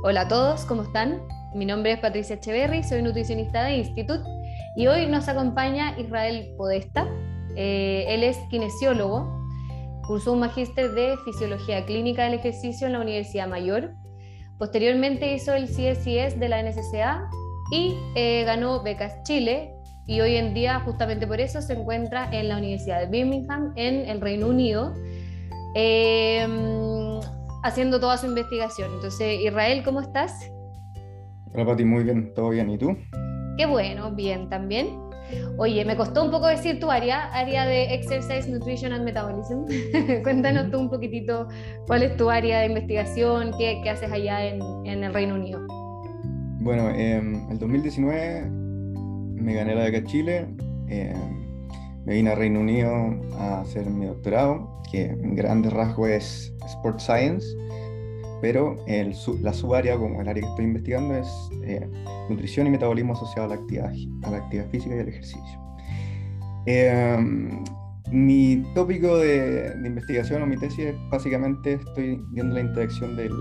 Hola a todos, ¿cómo están? Mi nombre es Patricia Echeverry, soy nutricionista de Institut y hoy nos acompaña Israel Podesta. Eh, él es kinesiólogo, cursó un magíster de Fisiología Clínica del Ejercicio en la Universidad Mayor. Posteriormente hizo el CSIS de la NSCA y eh, ganó becas Chile y hoy en día justamente por eso se encuentra en la Universidad de Birmingham en el Reino Unido em, haciendo toda su investigación. Entonces, Israel, ¿cómo estás? Hola Pati, muy bien, todo bien. ¿Y tú? Qué bueno, bien también. Oye, me costó un poco decir tu área, área de Exercise, Nutrition and Metabolism. Cuéntanos tú un poquitito cuál es tu área de investigación, qué, qué haces allá en, en, el Reino Unido. Bueno, en el 2019 me gané la beca Chile, eh, me vine a Reino Unido a hacer mi doctorado, que en grandes rasgos es Sport Science, pero el, la subárea, como el área que estoy investigando, es eh, nutrición y metabolismo asociado a la actividad, a la actividad física y al ejercicio. Eh, mi tópico de, de, investigación o mi tesis es básicamente estoy viendo la interacción del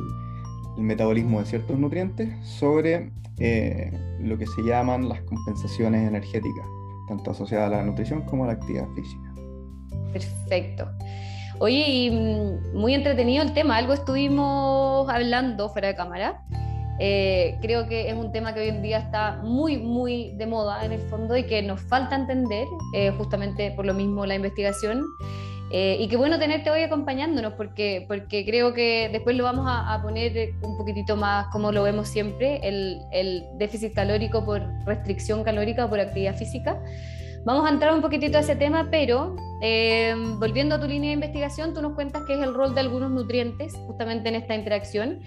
el metabolismo de ciertos nutrientes sobre eh, lo que se llaman las compensaciones energéticas, tanto asociadas a la nutrición como a la actividad física. Perfecto. Oye, y mm, muy entretenido el tema, algo estuvimos hablando fuera de cámara. Eh, creo que es un tema que hoy en día está muy, muy de moda en el fondo y que nos falta entender, eh, justamente por lo mismo la investigación. Eh, y qué bueno tenerte hoy acompañándonos porque, porque creo que después lo vamos a, a poner un poquitito más como lo vemos siempre, el, el, déficit calórico por restricción calórica o por actividad física. Vamos a entrar un poquitito a ese tema, pero eh, volviendo a tu línea de investigación, tú nos cuentas qué es el rol de algunos nutrientes justamente en esta interacción.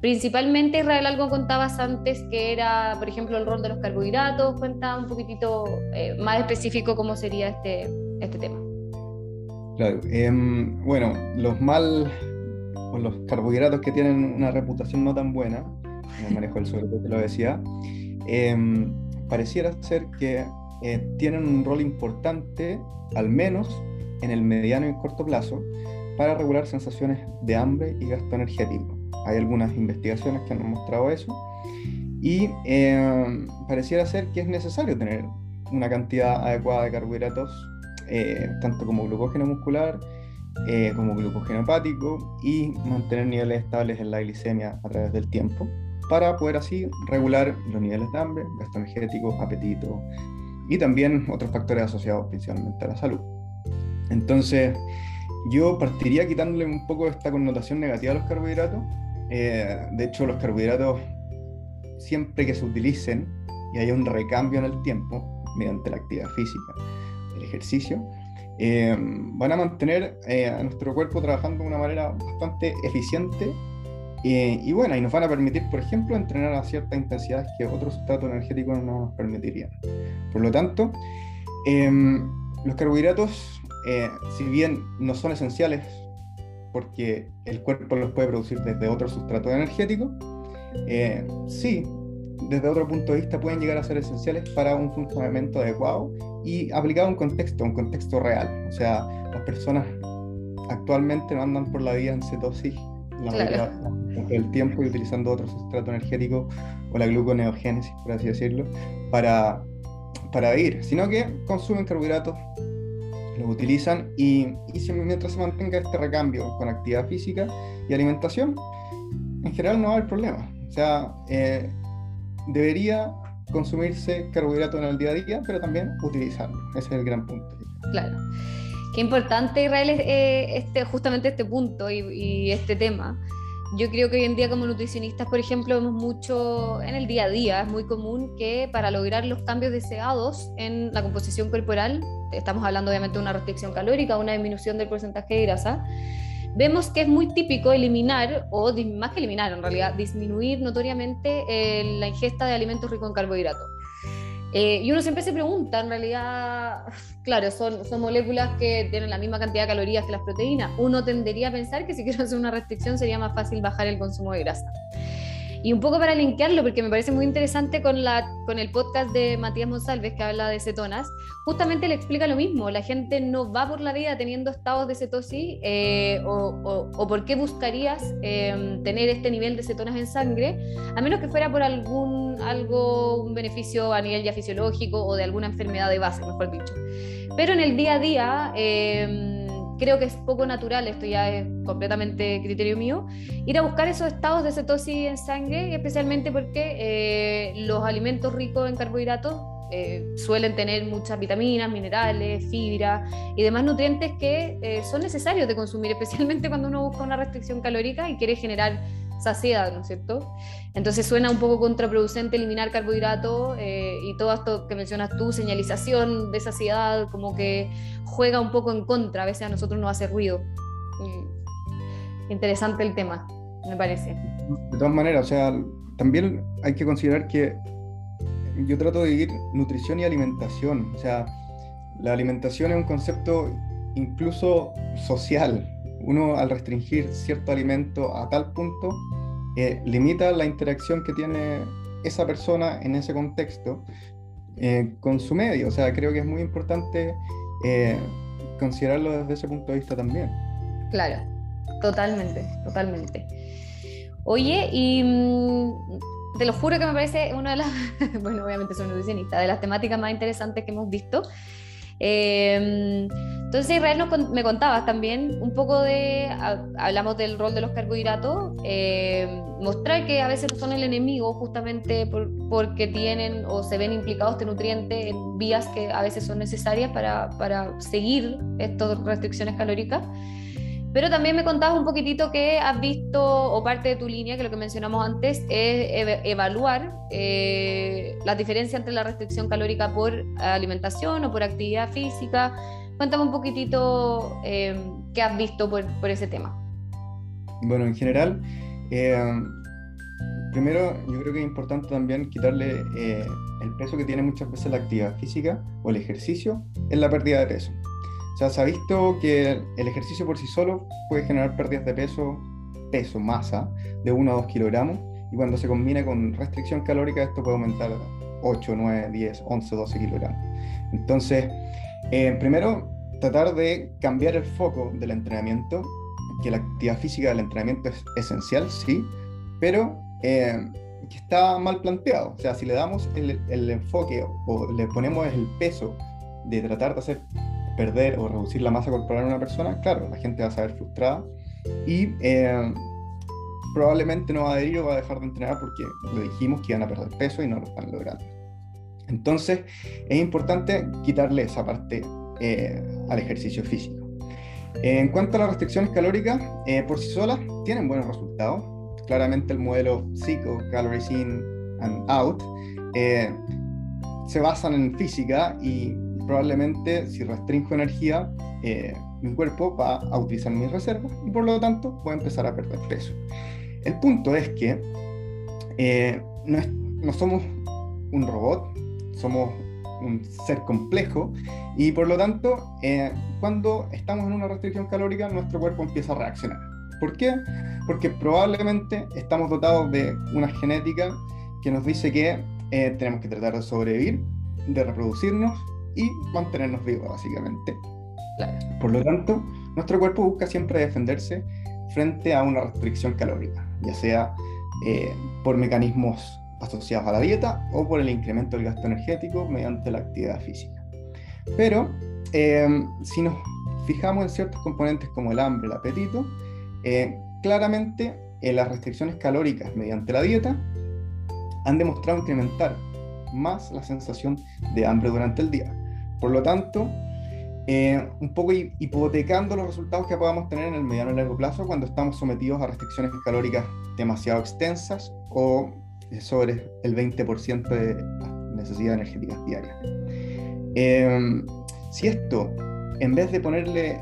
Principalmente, Israel, algo contabas antes que era, por ejemplo, el rol de los carbohidratos. Cuenta un poquitito eh, más específico cómo sería este, este tema. Claro, eh, bueno, los mal o los carbohidratos que tienen una reputación no tan buena, en el manejo del te lo decía, eh, pareciera ser que eh, tienen un rol importante, al menos en el mediano y corto plazo, para regular sensaciones de hambre y gasto energético. Hay algunas investigaciones que han mostrado eso y em, pareciera ser que es necesario tener una cantidad adecuada de carbohidratos eh, tanto como glucógeno muscular eh, como glucógeno hepático y mantener niveles estables en la glicemia a través del tiempo para poder así regular los niveles de hambre, gasto energético, apetito y también otros factores asociados principalmente a la salud. Entonces, yo partiría quitándole un poco esta connotación negativa a los carbohidratos. Eh, de hecho, los carbohidratos, siempre que se utilicen y haya un recambio en el tiempo, mediante la actividad física, ejercicio, eh, van a mantener eh, a nuestro cuerpo trabajando de una manera bastante eficiente eh, y buena, y nos van a permitir, por ejemplo, entrenar a cierta intensidad que otros sustratos energéticos no nos permitirían. Por lo tanto, los carbohidratos, si bien no son esenciales, porque el cuerpo los puede producir desde otro sustrato energético, sí desde otro punto de vista pueden llegar a ser esenciales para un funcionamiento adecuado y aplicado a un contexto, un contexto real. O sea, las personas actualmente no andan por la vida en cetosis la mayoría del tiempo y utilizando otro sustrato energético o la gluconeogénesis, por así decirlo, para, para ir, sino que consumen carbohidratos, los utilizan y, y mientras se mantenga este recambio con actividad física y alimentación, en general no va a haber problema. O sea, eh, debería consumirse carbohidratos en el día a día, pero también utilizarlo. Ese es el gran punto. Claro. Qué importante, Israel, eh, este, justamente este punto y, este tema. Yo creo que hoy en día como nutricionistas, por ejemplo, vemos mucho en el día a día, es muy común que para lograr los cambios deseados en la composición corporal, estamos hablando obviamente de una restricción calórica, una disminución del porcentaje de grasa, vemos que es muy típico eliminar, o más que eliminar en realidad, disminuir notoriamente eh, la ingesta de alimentos ricos en carbohidratos. Eh, y uno siempre se pregunta, en realidad, claro, son, son moléculas que tienen la misma cantidad de calorías que las proteínas. Uno tendería a pensar que si quiero hacer una restricción sería más fácil bajar el consumo de grasa. Y un poco para linkearlo, porque me parece muy interesante con, la, con el podcast de Matías Monsalves que habla de cetonas, justamente le explica lo mismo, la gente no va por la vida teniendo estados de cetosis eh, o, o, por qué buscarías em, tener este nivel de cetonas en sangre, a menos que fuera por algún algo, un beneficio a nivel ya fisiológico o de alguna enfermedad de base, mejor dicho. Pero en el día a día... Eh, creo que es poco natural, esto ya es completamente criterio mío, ir a buscar esos estados de cetosis en sangre, especialmente porque eh, los alimentos ricos en carbohidratos eh, suelen tener muchas vitaminas, minerales, fibra y demás nutrientes que eh, son necesarios de consumir, especialmente cuando uno busca una restricción calórica y quiere generar saciedad, ¿no es cierto? Entonces suena un poco contraproducente eliminar carbohidratos eh, y todo esto que mencionas tú, señalización de saciedad, como que juega un poco en contra, a veces a nosotros nos hace ruido. Interesante el tema, me parece. De todas maneras, o sea, también hay que considerar que yo trato de vivir nutrición y alimentación, o sea, la alimentación es un concepto incluso social, uno al restringir cierto alimento a tal punto, eh, limita la interacción que tiene esa persona en ese contexto eh, con su medio. O sea, creo que es muy importante eh, considerarlo desde ese punto de vista también. Claro, totalmente, totalmente. Oye, y mm, te lo juro que me parece una de las, bueno, obviamente soy nutricionista, de las temáticas más interesantes que hemos visto. Eh, entonces Israel me contabas también un poco de, hablamos del rol de los carbohidratos, eh, mostrar que a veces son el enemigo justamente porque tienen o se ven implicados este nutriente en vías que a veces son necesarias para, para seguir estas restricciones calóricas. Pero también me contabas un poquitito que has visto, o parte de tu línea, que lo que mencionamos antes, es evaluar eh, la diferencia entre la restricción calórica por alimentación o por actividad física. Cuéntame un poquitito eh, qué has visto por, por, ese tema. Bueno, en general, eh, primero yo creo que es importante también quitarle el peso que tiene muchas veces la actividad física o el ejercicio en la pérdida de peso. O sea, se ha visto que el ejercicio por sí solo puede generar pérdidas de peso, peso, masa, de 1 a 2 kilogramos, y cuando se combina con restricción calórica, esto puede aumentar 8, 9, 10, 11, 12 kilogramos. Entonces, eh, primero, tratar de cambiar el foco del entrenamiento, que la actividad física del entrenamiento es esencial, sí, pero eh, que está mal planteado. O sea, si le damos el, el enfoque o le ponemos el peso de tratar de hacer perder o reducir la masa corporal en una persona, claro, la gente va a saber frustrada y eh, probablemente no va a adherir o va a dejar de entrenar porque le dijimos que iban a perder peso y no lo están logrando. Entonces, es importante quitarle esa parte eh, al ejercicio físico. En cuanto a las restricciones calóricas, eh, por sí solas tienen buenos resultados. Claramente el modelo PSICO, Calories In and Out, se basan en física y probablemente si restringo energía, eh, mi cuerpo va a utilizar mis reservas y por lo tanto voy a empezar a perder peso. El punto es que eh, no, somos un robot, somos un ser complejo y por lo tanto eh, cuando estamos en una restricción calórica nuestro cuerpo empieza a reaccionar. ¿Por qué? Porque probablemente estamos dotados de una genética que nos dice que tenemos que tratar de sobrevivir, de reproducirnos y mantenernos vivos, básicamente. Por lo tanto, nuestro cuerpo busca siempre defenderse frente a una restricción calórica, ya sea eh, por mecanismos asociados a la dieta o por el incremento del gasto energético mediante la actividad física. Pero eh, si nos fijamos en ciertos componentes como el hambre, el apetito, eh, claramente las restricciones calóricas mediante la dieta han demostrado incrementar más la sensación de hambre durante el día. Por lo tanto, eh, un poco hipotecando los resultados que podamos tener en el mediano y largo plazo cuando estamos sometidos a restricciones calóricas demasiado extensas o sobre el 20% de necesidades energéticas diarias. Em, si esto, en vez de ponerle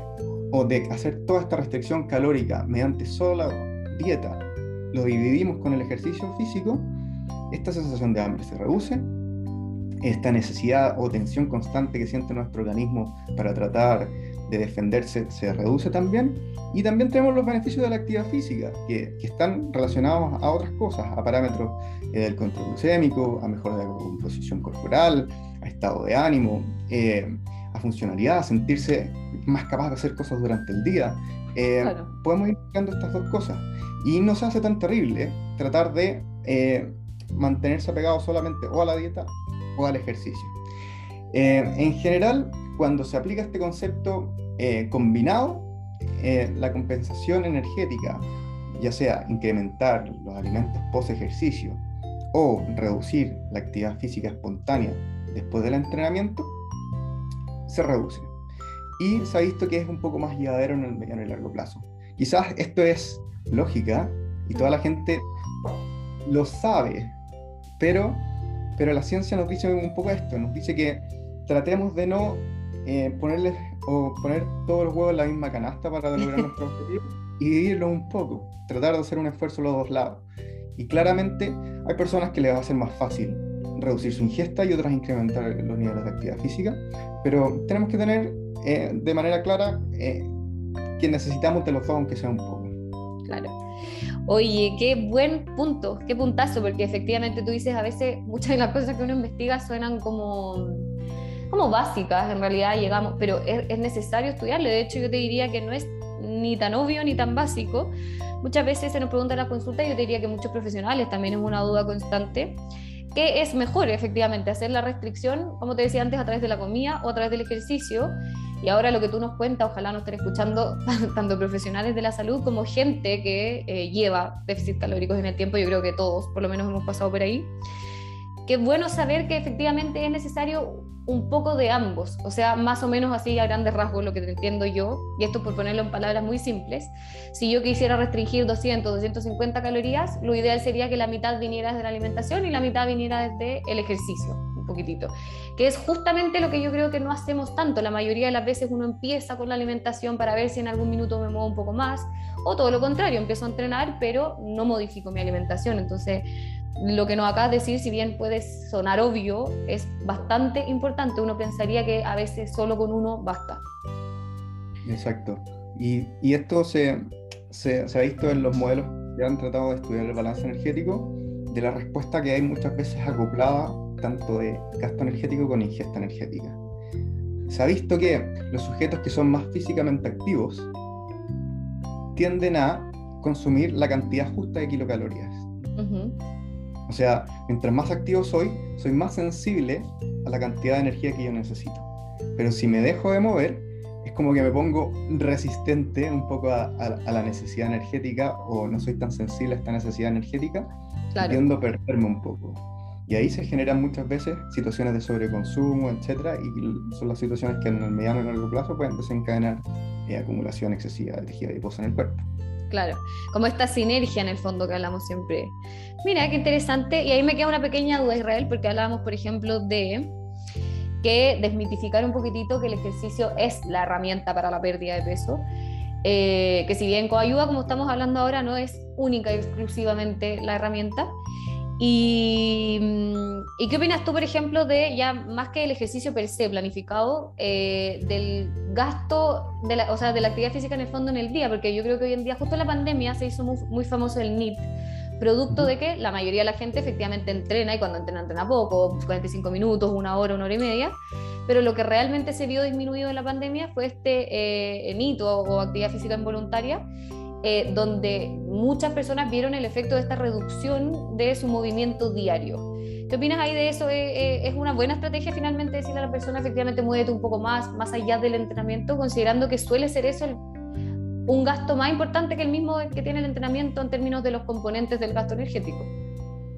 o de hacer toda esta restricción calórica mediante sola dieta, lo dividimos con el ejercicio físico, esta sensación de hambre se reduce esta necesidad o tensión constante que siente nuestro organismo para tratar de defenderse se reduce también. Y también tenemos los beneficios de la actividad física, que, que están relacionados a otras cosas, a parámetros eh, del control glucémico, a mejora de la composición corporal, a estado de ánimo, eh, a funcionalidad, a sentirse más capaz de hacer cosas durante el día. Eh, podemos ir buscando estas dos cosas. Y no se hace tan terrible tratar de mantenerse apegado solamente o a la dieta o al ejercicio. en general, cuando se aplica este concepto combinado, eh, la compensación energética, ya sea incrementar los alimentos post ejercicio o reducir la actividad física espontánea después del entrenamiento, se reduce. Y se ha visto que es un poco más llevadero en el mediano y largo plazo. Quizás esto es lógica y toda la gente lo sabe, pero, pero la ciencia nos dice un poco esto, nos dice que tratemos de no eh, ponerles o poner todos los huevos en la misma canasta para lograr nuestro objetivo y dividirlo un poco, tratar de hacer un esfuerzo los dos lados. Y claramente hay personas que les va a ser más fácil reducir su ingesta y otras incrementar los niveles de actividad física, pero tenemos que tener eh, de manera clara eh, que necesitamos de los dos, aunque sea un poco. Claro. Oye, qué buen punto, qué puntazo, porque efectivamente tú dices a veces muchas de las cosas que uno investiga suenan como como básicas, en realidad llegamos, pero es, necesario estudiarle. De hecho, yo te diría que no es ni tan obvio ni tan básico. Muchas veces se nos pregunta en la consulta y yo te diría que muchos profesionales también es una duda constante. ¿Qué es mejor, efectivamente, hacer la restricción, como te decía antes, a través de la comida o a través del ejercicio? Y ahora lo que tú nos cuentas, ojalá nos estén escuchando tanto profesionales de la salud como gente que eh, lleva déficit calóricos en el tiempo. Yo creo que todos, por lo menos, hemos pasado por ahí. Qué bueno saber que efectivamente es necesario un poco de ambos, o sea, más o menos así a grandes rasgos lo que entiendo yo, y esto por ponerlo en palabras muy simples, si yo quisiera restringir 200, 250 calorías, lo ideal sería que la mitad viniera desde la alimentación y la mitad viniera desde el ejercicio, un poquitito, que es justamente lo que yo creo que no hacemos tanto, la mayoría de las veces uno empieza con la alimentación para ver si en algún minuto me muevo un poco más, o todo lo contrario, empiezo a entrenar, pero no modifico mi alimentación, entonces lo que nos acabas de decir, si bien puede sonar obvio, es bastante importante. Uno pensaría que a veces solo con uno basta. Exacto. Y, y esto se, se, se, ha visto en los modelos que han tratado de estudiar el balance energético, de la respuesta que hay muchas veces acoplada tanto de gasto energético con ingesta energética. Se ha visto que los sujetos que son más físicamente activos tienden a consumir la cantidad justa de kilocalorías. O sea, mientras más activo soy, soy más sensible a la cantidad de energía que yo necesito. Pero si me dejo de mover, es como que me pongo resistente un poco a, la necesidad energética o no soy tan sensible a esta necesidad energética claro. tiendo a perderme un poco. Y ahí se generan muchas veces situaciones de sobreconsumo, etcétera, y son las situaciones que en el mediano y largo plazo pueden desencadenar eh, acumulación excesiva de tejido adiposo en el cuerpo. Claro, como esta sinergia en el fondo que hablamos siempre. Mira, qué interesante. Y ahí me queda una pequeña duda, Israel, porque hablábamos, por ejemplo, de que desmitificar un poquitito que el ejercicio es la herramienta para la pérdida de peso. Eh, que si bien ayuda, como estamos hablando ahora, no es única y exclusivamente la herramienta. Y, mm, y, qué opinas tú, por ejemplo, de ya más que el ejercicio per se planificado, eh, del gasto, de la, o sea, de la actividad física en el fondo en el día? Porque yo creo que hoy en día, justo en la pandemia, se hizo muy, muy famoso el NIT, producto de que la mayoría de la gente efectivamente entrena y cuando entrena, entrena poco, 45 minutos, una hora, una hora y media. Pero lo que realmente se vio disminuido en la pandemia fue este eh, NIT o, o actividad física involuntaria eh, donde muchas personas vieron el efecto de esta reducción de su movimiento diario. ¿Qué opinas ahí de eso? ¿Es, eh, eh, ¿Es una buena estrategia finalmente decirle a la persona efectivamente muévete un poco más, más allá del entrenamiento, considerando que suele ser eso un gasto más importante que el mismo que tiene el entrenamiento en términos de los componentes del gasto energético?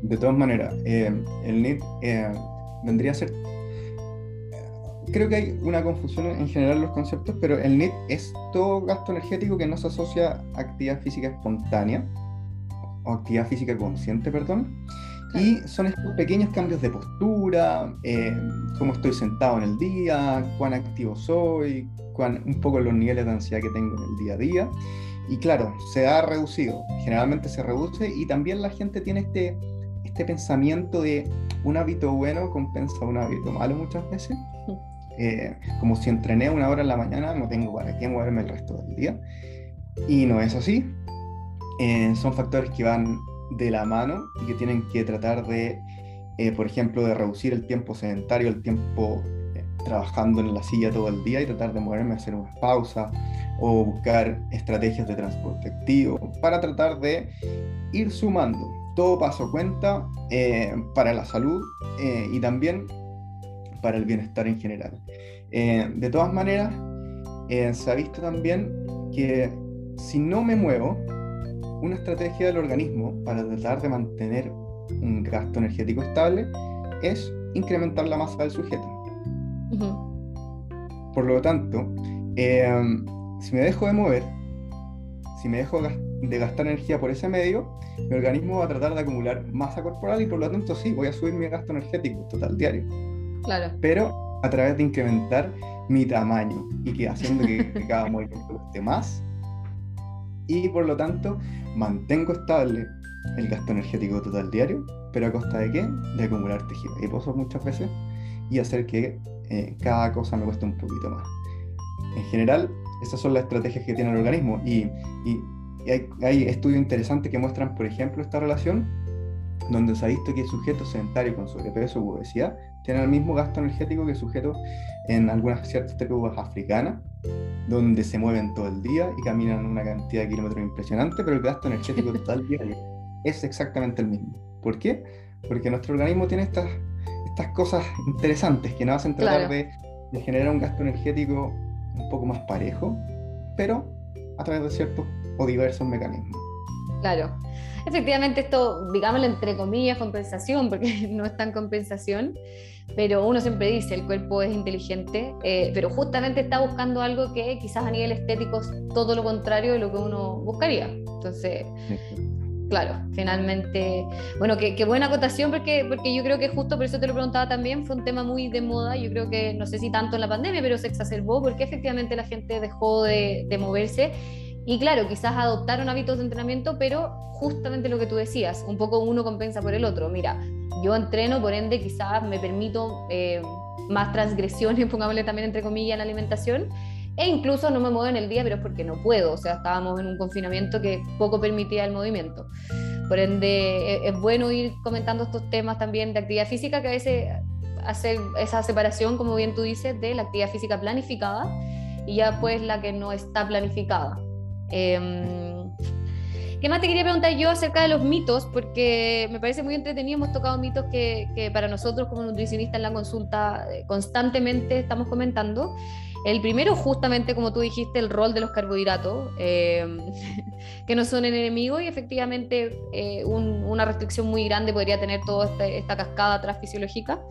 De todas maneras, el NIT vendría a ser creo que hay una confusión en general los conceptos, pero el NIT es todo gasto energético que no se asocia a actividad física espontánea, o actividad física consciente, perdón. Y son estos pequeños cambios de postura, eh, cómo estoy sentado en el día, cuán activo soy, cuán, un poco los niveles de ansiedad que tengo en el día a día. Y claro, se ha reducido, generalmente se reduce y también la gente tiene este, este pensamiento de un hábito bueno compensa un hábito malo muchas veces. Como si entrené una hora en la mañana, no tengo para qué moverme el resto del día. Y no es así. son factores que van de la mano y que tienen que tratar de, por ejemplo, de reducir el tiempo sedentario, el tiempo trabajando en la silla todo el día y tratar de moverme, hacer unas pausas o buscar estrategias de transporte activo para tratar de ir sumando. Todo paso cuenta eh, para la salud eh, y también para el bienestar en general. Eh, de todas maneras, se ha visto también que si no me muevo, una estrategia del organismo para tratar de mantener un gasto energético estable es incrementar la masa del sujeto. Por lo tanto, em, si me dejo de mover, si me dejo de gastar energía por ese medio, mi organismo va a tratar de acumular masa corporal y por lo tanto sí, voy a subir mi gasto energético total diario. Claro. Pero a través de incrementar mi tamaño y que haciendo que, cada movimiento esté más y por lo tanto mantengo estable el gasto energético total diario, pero a costa de qué? De acumular tejido adiposo muchas veces y hacer que eh, cada cosa me cuesta un poquito más. En general, esas son las estrategias que tiene el organismo y, y, hay, hay, estudios interesantes que muestran, por ejemplo, esta relación, donde se ha visto que sujetos sedentarios con sobrepeso u obesidad tienen el mismo gasto energético que sujetos en algunas ciertas tribus africanas, donde se mueven todo el día y caminan una cantidad de kilómetros impresionante, pero el gasto energético total diario es exactamente el mismo. ¿Por qué? Porque nuestro organismo tiene estas estas cosas interesantes que nos hacen tratar de, generar un gasto energético un poco más parejo, pero a través de ciertos o diversos mecanismos. Claro. Efectivamente, esto, digámoslo entre comillas, compensación, porque no es tan compensación, pero uno siempre dice, el cuerpo es inteligente, eh, pero justamente está buscando algo que quizás a nivel estético es todo lo contrario de lo que uno buscaría. Entonces, Claro, finalmente, bueno, qué, buena acotación porque, porque yo creo que justo por eso te lo preguntaba también, fue un tema muy de moda, yo creo que no sé si tanto en la pandemia, pero se exacerbó porque efectivamente la gente dejó de, moverse y claro, quizás adoptaron hábitos de entrenamiento, pero justamente lo que tú decías, un poco uno compensa por el otro. Mira, yo entreno, por ende quizás me permito eh, más transgresiones, pongámosle también entre comillas, en la alimentación e incluso no me muevo en el día, pero es porque no puedo, o sea, estábamos en un confinamiento que poco permitía el movimiento. Por ende, e, es bueno ir comentando estos temas también de actividad física, que a veces hace esa separación, como bien tú dices, de la actividad física planificada y ya pues la que no está planificada. Em, ¿Qué más te quería preguntar yo acerca de los mitos? Porque me parece muy entretenido, hemos tocado mitos que, que para nosotros como nutricionistas en la consulta eh, constantemente estamos comentando. El primero, justamente como tú dijiste, el rol de los carbohidratos, eh, que no son enemigos y efectivamente eh, una restricción muy grande podría tener toda este, esta cascada transfisiológica.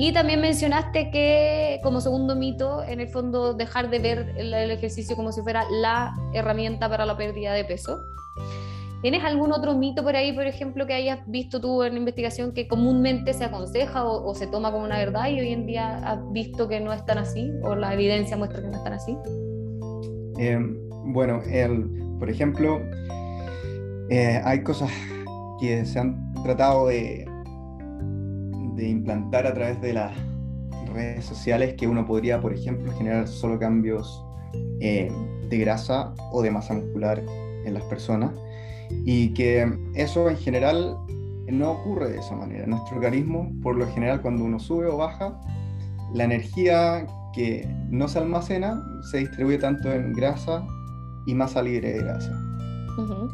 Y también mencionaste que como segundo mito, en el fondo, dejar de ver el ejercicio como si fuera la herramienta para la pérdida de peso. ¿Tienes algún otro mito por ahí, por ejemplo, que hayas visto tú en la investigación que comúnmente se aconseja o, se toma como una verdad y hoy en día has visto que no es tan así o la evidencia muestra que no es tan así? Em, bueno, por ejemplo, eh, hay cosas que se han tratado de, de implantar a través de las redes sociales que uno podría, por ejemplo, generar solo cambios eh, de grasa o de masa muscular en las personas y que eso en general no ocurre de esa manera. Nuestro organismo, por lo general, cuando uno sube o baja, la energía que no se almacena se distribuye tanto en grasa y masa libre de grasa.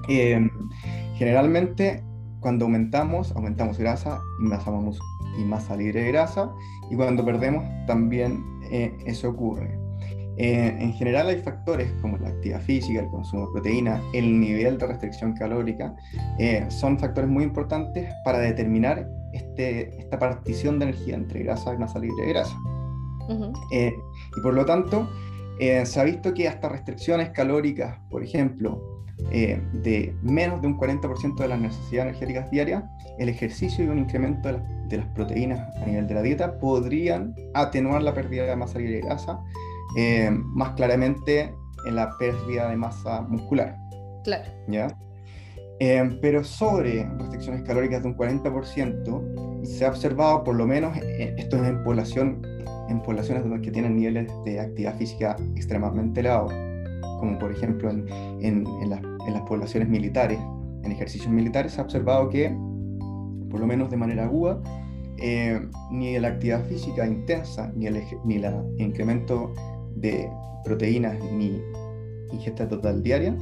Eh, generalmente, cuando aumentamos, aumentamos grasa y masa, y masa libre de grasa, y cuando perdemos, también eh, eso ocurre. Eh, en general hay factores como la actividad física, el consumo de proteína, el nivel de restricción calórica, eh, son factores muy importantes para determinar este, esta partición de energía entre grasa y masa libre de grasa. Eh, y por lo tanto, se ha visto que hasta restricciones calóricas, por ejemplo, de menos de un 40% de las necesidades energéticas diarias, el ejercicio y un incremento de, de las proteínas a nivel de la dieta podrían atenuar la pérdida de masa libre de grasa eh, más claramente en la pérdida de masa muscular. Claro. ¿ya? Eh, pero sobre restricciones calóricas de un 40%, se ha observado, por lo menos, eh, esto es en, población, en poblaciones donde que tienen niveles de actividad física extremadamente elevados, como por ejemplo en, en, en, las, en las poblaciones militares, en ejercicios militares, se ha observado que, por lo menos de manera aguda, eh, ni la actividad física intensa, ni el, ni el incremento de proteínas, ni ingesta total diaria,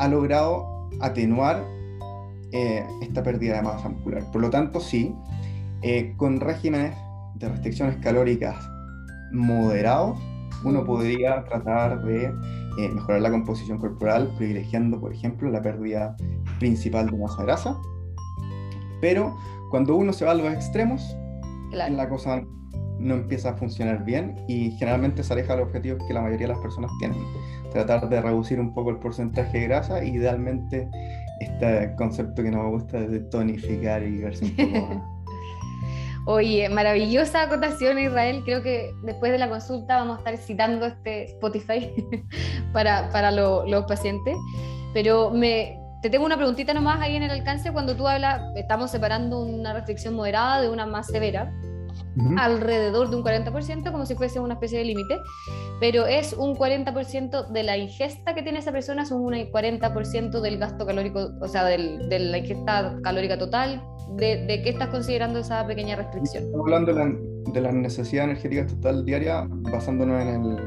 ha logrado atenuar eh, esta pérdida de masa muscular. Por lo tanto, sí, eh, con regímenes de restricciones calóricas moderados, uno podría tratar de eh, mejorar la composición corporal, privilegiando, por ejemplo, la pérdida principal de masa grasa. Pero cuando uno se va a los extremos, la cosa no empieza a funcionar bien y generalmente se aleja de los que la mayoría de las personas tienen. Tratar de reducir un poco el porcentaje de grasa idealmente este concepto que no me gusta de tonificar y verse un poco Oye, maravillosa acotación Israel. Creo que después de la consulta vamos a estar citando este Spotify para, para los pacientes. Pero me, te tengo una preguntita nomás ahí en el alcance. Cuando tú hablas, estamos separando una restricción moderada de una más severa alrededor de un 40%, como si fuese una especie de límite, pero es un 40% de la ingesta que tiene esa persona, es un 40% del gasto calórico, o sea, del, de la ingesta calórica total. De, ¿De, qué estás considerando esa pequeña restricción? Estamos hablando de la, de la necesidad energética total diaria, basándonos en el,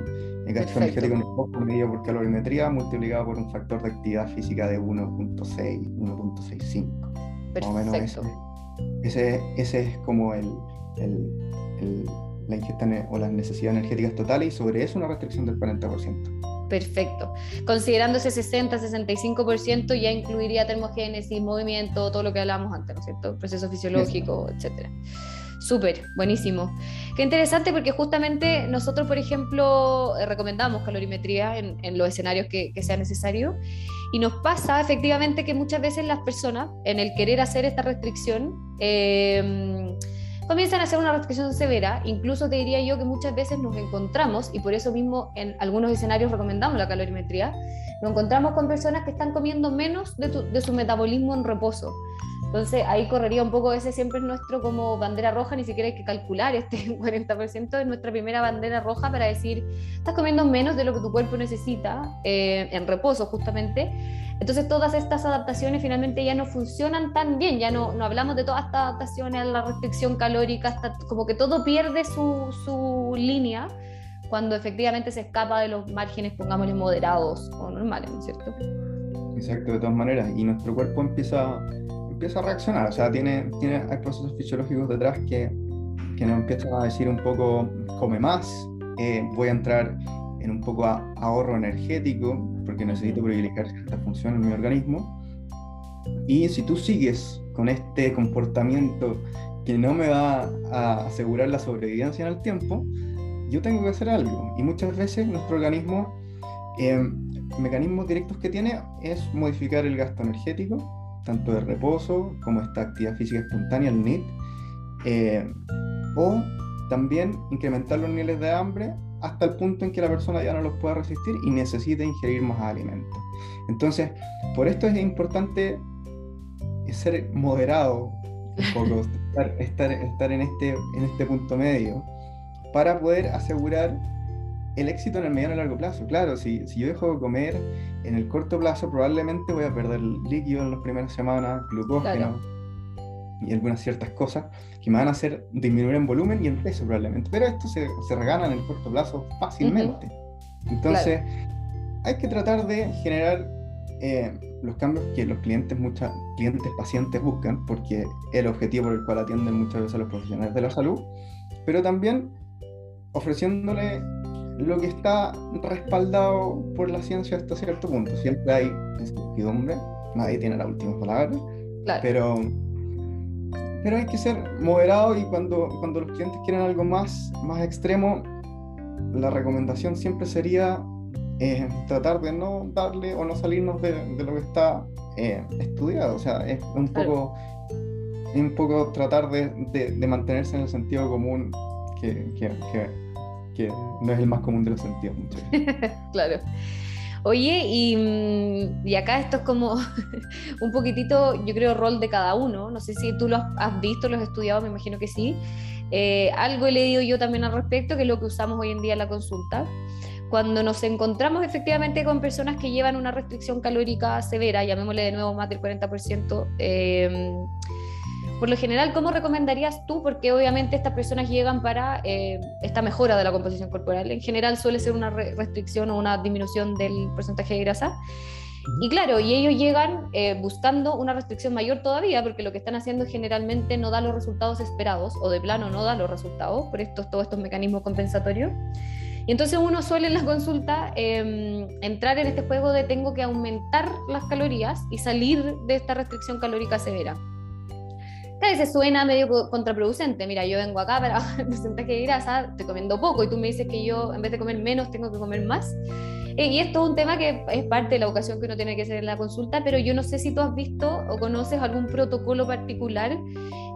el gasto energético en el medido por calorimetría, multiplicado por un factor de actividad física de 1.6, 1.65. Más o menos ese, ese, ese es como el, la ingesta o las necesidades energéticas totales y sobre eso una restricción del 40%. Perfecto. Considerando ese 60-65% ya incluiría termogénesis, movimiento, todo lo que hablábamos antes, ¿no es cierto? Proceso fisiológico, etcétera. Súper, buenísimo. Qué interesante porque justamente nosotros, por ejemplo, eh, recomendamos calorimetría en, en los escenarios que, que, sea necesario y nos pasa efectivamente que muchas veces las personas, en el querer hacer esta restricción, eh, comienzan a hacer una restricción severa, incluso te diría yo que muchas veces nos encontramos, y por eso mismo en algunos escenarios recomendamos la calorimetría, nos encontramos con personas que están comiendo menos de, de su metabolismo en reposo. Entonces ahí correría un poco, ese siempre es nuestro como bandera roja, ni siquiera hay que calcular este 40%, es nuestra primera bandera roja para decir, estás comiendo menos de lo que tu cuerpo necesita eh, en reposo justamente. Entonces todas estas adaptaciones finalmente ya no funcionan tan bien, ya no, no hablamos de todas estas adaptaciones la restricción calórica, hasta como que todo pierde su, su línea cuando efectivamente se escapa de los márgenes, pongámosle moderados o normales, ¿no es cierto? Exacto, de todas maneras, y nuestro cuerpo empieza empieza a reaccionar, o sea, tiene, tiene, hay procesos fisiológicos detrás que, que nos empiezan a decir un poco, come más, eh, voy a entrar en un poco a ahorro energético, porque necesito privilegiar cierta función en mi organismo. Y si tú sigues con este comportamiento que no me va a asegurar la sobrevivencia en el tiempo, yo tengo que hacer algo. Y muchas veces nuestro organismo, eh, mecanismos directos que tiene es modificar el gasto energético, tanto de reposo como esta actividad física espontánea, el NIT, eh, o también incrementar los niveles de hambre hasta el punto en que la persona ya no los pueda resistir y necesite ingerir más alimentos. Entonces, por esto es importante ser moderado un poco, estar, estar, en, este, en este punto medio para poder asegurar el éxito en el mediano y largo plazo. Claro, si, si yo dejo de comer en el corto plazo, probablemente voy a perder líquido en las primeras semanas, glucógeno y algunas ciertas cosas que me van a hacer disminuir en volumen y en peso probablemente. Pero esto se, se regana en el corto plazo fácilmente. Entonces, hay que tratar de generar eh, los cambios que los clientes, muchas clientes, pacientes buscan, porque es el objetivo por el cual atienden muchas veces a los profesionales de la salud, pero también ofreciéndole lo que está respaldado por la ciencia hasta cierto punto. Siempre hay incertidumbre, nadie tiene la última palabra, pero, pero hay que ser moderado y cuando, cuando los clientes quieren algo más, más extremo, la recomendación siempre sería eh, tratar de no darle o no salirnos de, de lo que está eh, estudiado. O sea, es un poco, un poco tratar de, de, de mantenerse en el sentido común que, que, que no es el más común de los sentidos. claro. Oye, y, acá esto es como un poquitito, yo creo, rol de cada uno. No sé si tú lo has, visto, lo has estudiado, me imagino que sí. Eh, algo he leído yo también al respecto, que es lo que usamos hoy en día en la consulta. Cuando nos encontramos efectivamente con personas que llevan una restricción calórica severa, llamémosle de nuevo más del 40%, eh, por lo general, ¿cómo recomendarías tú? Porque obviamente estas personas llegan para eh, esta mejora de la composición corporal. En general suele ser una restricción o una disminución del porcentaje de grasa. Y claro, y ellos llegan eh, buscando una restricción mayor todavía, porque lo que están haciendo generalmente no da los resultados esperados, o de plano no da los resultados, por estos, todos estos mecanismos compensatorios. Y entonces uno suele en la consulta em, entrar en este juego de tengo que aumentar las calorías y salir de esta restricción calórica severa que a veces suena medio contraproducente. Mira, yo vengo acá para el porcentaje de grasa, estoy comiendo poco y tú me dices que yo en vez de comer menos tengo que comer más. Eh, y esto es un tema que es parte de la educación que uno tiene que hacer en la consulta, pero yo no sé si tú has visto o conoces algún protocolo particular.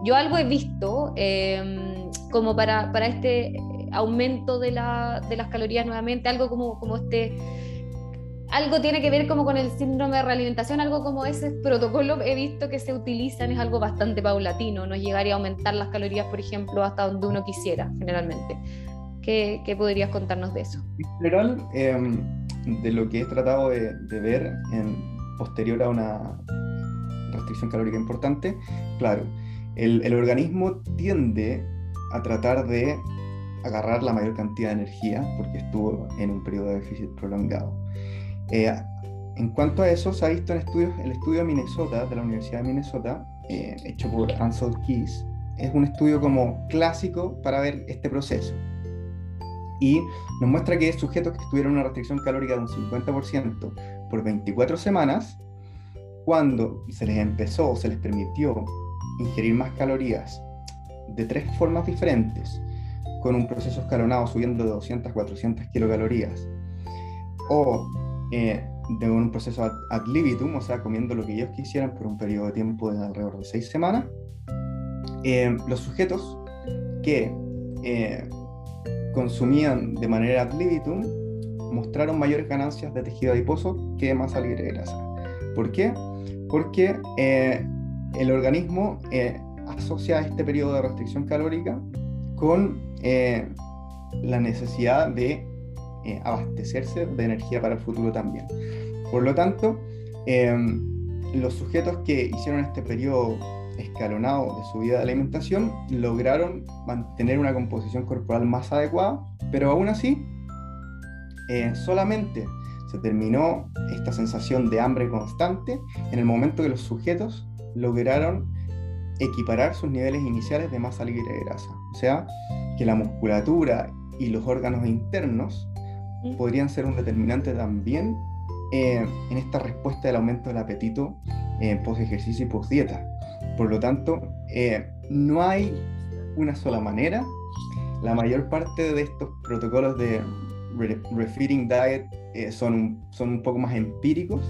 Yo algo he visto em, como para, para este aumento de, la, de las calorías nuevamente, algo como, como este algo tiene que ver como con el síndrome de realimentación, algo como ese protocolo he visto que se utilizan, es algo bastante paulatino, no llegaría a aumentar las calorías, por ejemplo, hasta donde uno quisiera, generalmente. ¿Qué, qué podrías contarnos de eso? En general, em, de lo que he tratado de, ver en, posterior a una restricción calórica importante, claro, el, el organismo tiende a tratar de agarrar la mayor cantidad de energía porque estuvo en un periodo de déficit prolongado. Eh, en cuanto a eso, se ha visto en estudios, el estudio de Minnesota, de la Universidad de Minnesota, eh, hecho por Ansel Keys, es un estudio como clásico para ver este proceso. Y nos muestra que sujetos que tuvieron una restricción calórica de un 50% por 24 semanas, cuando se les empezó se les permitió ingerir más calorías de tres formas diferentes, con un proceso escalonado subiendo de 200 a 400 kilocalorías, o eh, de un proceso ad, libitum, o sea, comiendo lo que ellos quisieran por un periodo de tiempo de alrededor de seis semanas, eh, los sujetos que eh, consumían de manera ad libitum mostraron mayores ganancias de tejido adiposo que de masa libre de grasa. ¿Por qué? Porque el organismo asocia este periodo de restricción calórica con la necesidad de eh, abastecerse de energía para el futuro también. Por lo tanto, em, los sujetos que hicieron este periodo escalonado de su vida de alimentación lograron mantener una composición corporal más adecuada, pero aún así eh, solamente se terminó esta sensación de hambre constante en el momento que los sujetos lograron equiparar sus niveles iniciales de masa libre de grasa. O sea, que la musculatura y los órganos internos podrían ser un determinante también eh, en esta respuesta del aumento del apetito eh, post ejercicio y post dieta. Por lo tanto, eh, no hay una sola manera. La mayor parte de estos protocolos de refeeding diet son, un, son un poco más empíricos.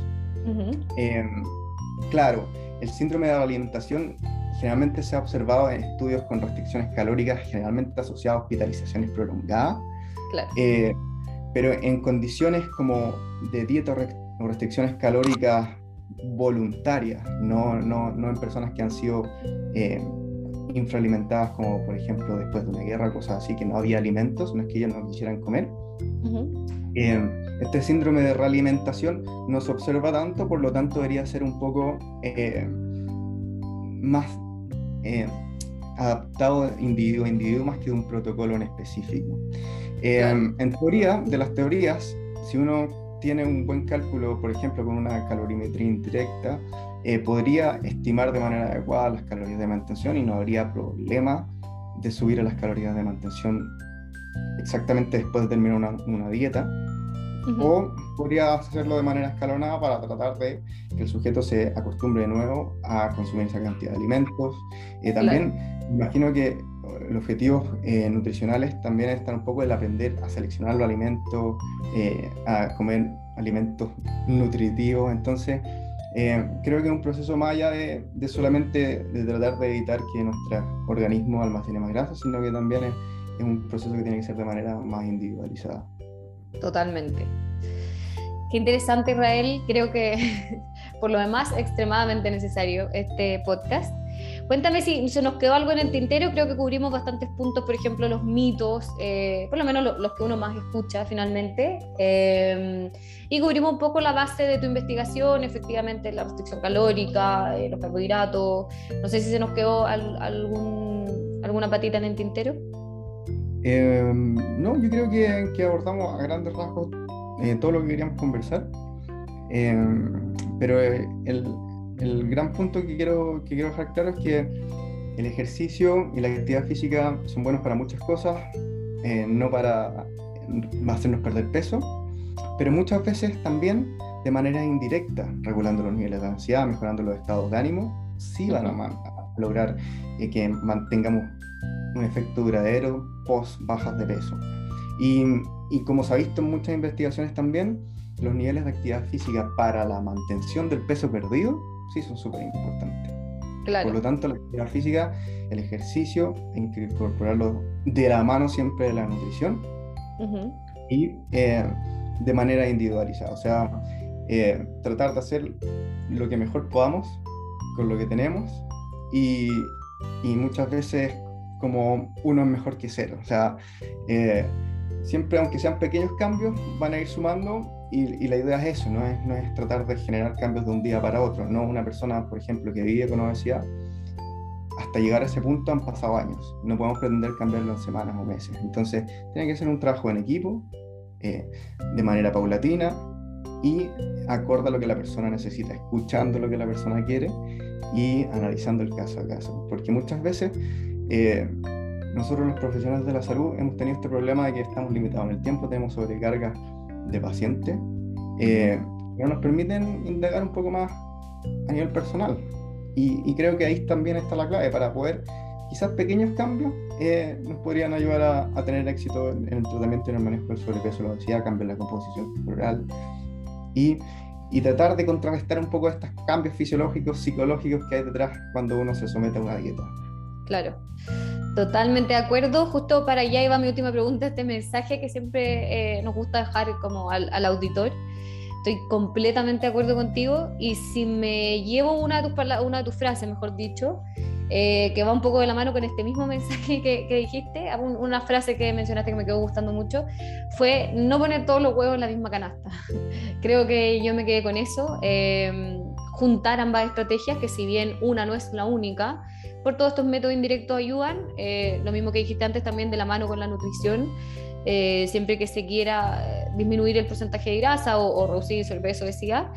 claro, el síndrome de la alimentación generalmente se ha observado en estudios con restricciones calóricas, generalmente asociadas a hospitalizaciones prolongadas. Claro pero en condiciones como de dieta o restricciones calóricas voluntarias, no, no, no en personas que han sido eh, infraalimentadas, como por ejemplo después de una guerra, cosas así, que no había alimentos, no es que ellos no quisieran comer. Eh, este síndrome de realimentación no se observa tanto, por lo tanto debería ser un poco eh, más adaptado individuo a individuo más que de un protocolo en específico. Em, en teoría, de las teorías, si uno tiene un buen cálculo, por ejemplo, con una calorimetría indirecta, eh, podría estimar de manera adecuada las calorías de mantención y no habría problema de subir a las calorías de mantención exactamente después de terminar una, una dieta. O podría hacerlo de manera escalonada para tratar de que el sujeto se acostumbre de nuevo a consumir esa cantidad de alimentos. Eh, también imagino que los objetivos eh, nutricionales también están un poco el aprender a seleccionar los alimentos, eh, a comer alimentos nutritivos. Entonces, eh, creo que es un proceso más allá de, solamente de tratar de evitar que nuestro organismo almacene más grasa, sino que también es, un proceso que tiene que ser de manera más individualizada. Totalmente. Qué interesante, Israel. Creo que por lo demás extremadamente necesario este podcast. Cuéntame si se nos quedó algo en el tintero, creo que cubrimos bastantes puntos, por ejemplo, los mitos, eh, por lo menos los que uno más escucha finalmente, eh, y cubrimos un poco la base de tu investigación, efectivamente, la restricción calórica, eh, los carbohidratos, no sé si se nos quedó alguna patita en el tintero. no, yo creo que, que, abordamos a grandes rasgos todo lo que queríamos conversar, pero el el gran punto que quiero, que quiero dejar claro es que el ejercicio y la actividad física son buenos para muchas cosas, eh, no para hacernos perder peso, pero muchas veces también de manera indirecta, regulando los niveles de ansiedad, mejorando los estados de ánimo, sí van a, lograr eh, que mantengamos un efecto duradero post bajas de peso. Y, y como se ha visto en muchas investigaciones también, los niveles de actividad física para la mantención del peso perdido sí son súper importantes. Por lo tanto, la actividad física, el ejercicio, hay que incorporarlo de la mano siempre de la nutrición y eh, de manera individualizada. O sea, eh, tratar de hacer lo que mejor podamos con lo que tenemos y, y muchas veces como uno es mejor que cero. O sea, eh, siempre aunque sean pequeños cambios, van a ir sumando y, la idea es eso, no es, no es tratar de generar cambios de un día para otro. No una persona, por ejemplo, que vive con obesidad, hasta llegar a ese punto han pasado años. No podemos pretender cambiarlo en semanas o meses. Entonces, tiene que ser un trabajo en equipo, eh, de manera paulatina y acorde a lo que la persona necesita, escuchando lo que la persona quiere y analizando el caso a caso. Porque muchas veces eh, nosotros los profesionales de la salud hemos tenido este problema de que estamos limitados en el tiempo, tenemos sobrecarga de pacientes, eh, no nos permiten indagar un poco más a nivel personal. Y, creo que ahí también está la clave para poder, quizás pequeños cambios eh, nos podrían ayudar a, tener éxito en, el tratamiento y en el manejo del sobrepeso, la obesidad, cambiar la composición corporal y tratar de contrarrestar un poco estos cambios fisiológicos, psicológicos que hay detrás cuando uno se somete a una dieta. Claro. Totalmente de acuerdo. Justo para allá iba mi última pregunta, este mensaje que siempre eh, nos gusta dejar como al, auditor. Estoy completamente de acuerdo contigo y si me llevo una de tus, frases, mejor dicho, eh, que va un poco de la mano con este mismo mensaje que, dijiste, una frase que mencionaste que me quedó gustando mucho, fue no poner todos los huevos en la misma canasta. Creo que yo me quedé con eso. Eh, juntar ambas estrategias, que si bien una no es la única, por todos estos métodos indirectos ayudan. Eh, lo mismo que dijiste antes también de la mano con la nutrición. Eh, siempre que se quiera eh, disminuir el porcentaje de grasa o, reducir el peso, obesidad,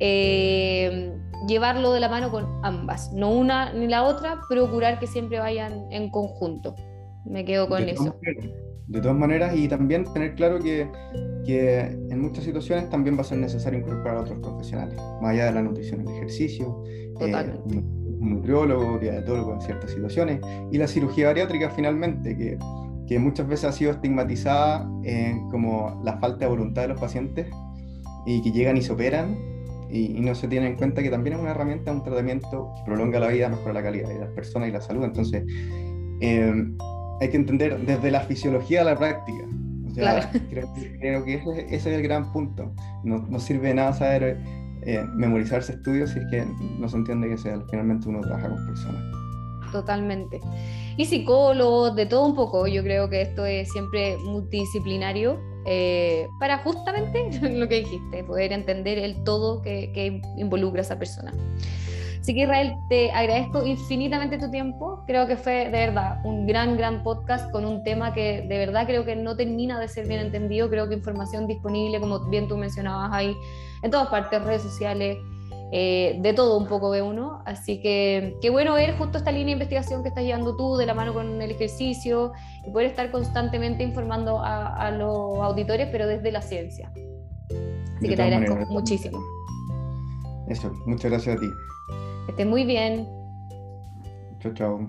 eh, llevarlo de la mano con ambas, no una ni la otra, procurar que siempre vayan en conjunto. Me quedo con eso. De todas maneras, y también tener claro que, que, en muchas situaciones también va a ser necesario incorporar a otros profesionales, más allá de la nutrición, el ejercicio. Totalmente un nutriólogo, diabetólogo en ciertas situaciones, y la cirugía bariátrica finalmente, que, que muchas veces ha sido estigmatizada como la falta de voluntad de los pacientes y que llegan y se operan y, no se tiene en cuenta que también es una herramienta, un tratamiento que prolonga la vida, mejora la calidad de las personas y la salud. Entonces, em, hay que entender desde la fisiología a la práctica. O sea, creo, que ese, ese, es el gran punto. No, no sirve de nada saber eh, memorizarse estudios si es que no se entiende que sea, finalmente uno trabaja con personas. Totalmente. Y psicólogos, de todo un poco, yo creo que esto es siempre multidisciplinario eh, para justamente lo que dijiste, poder entender el todo que, que involucra a esa persona. Así que Israel, te agradezco infinitamente tu tiempo. Creo que fue de verdad un gran, gran podcast con un tema que de verdad creo que no termina de ser bien entendido. Creo que información disponible, como bien tú mencionabas ahí, en todas partes, redes sociales, eh, de todo un poco de uno. Así que qué bueno ver justo esta línea de investigación que estás llevando tú de la mano con el ejercicio y poder estar constantemente informando a, los auditores, pero desde la ciencia. Así que te agradezco muchísimo. Eso, muchas gracias a ti. Que esté muy bien. Chao, chao.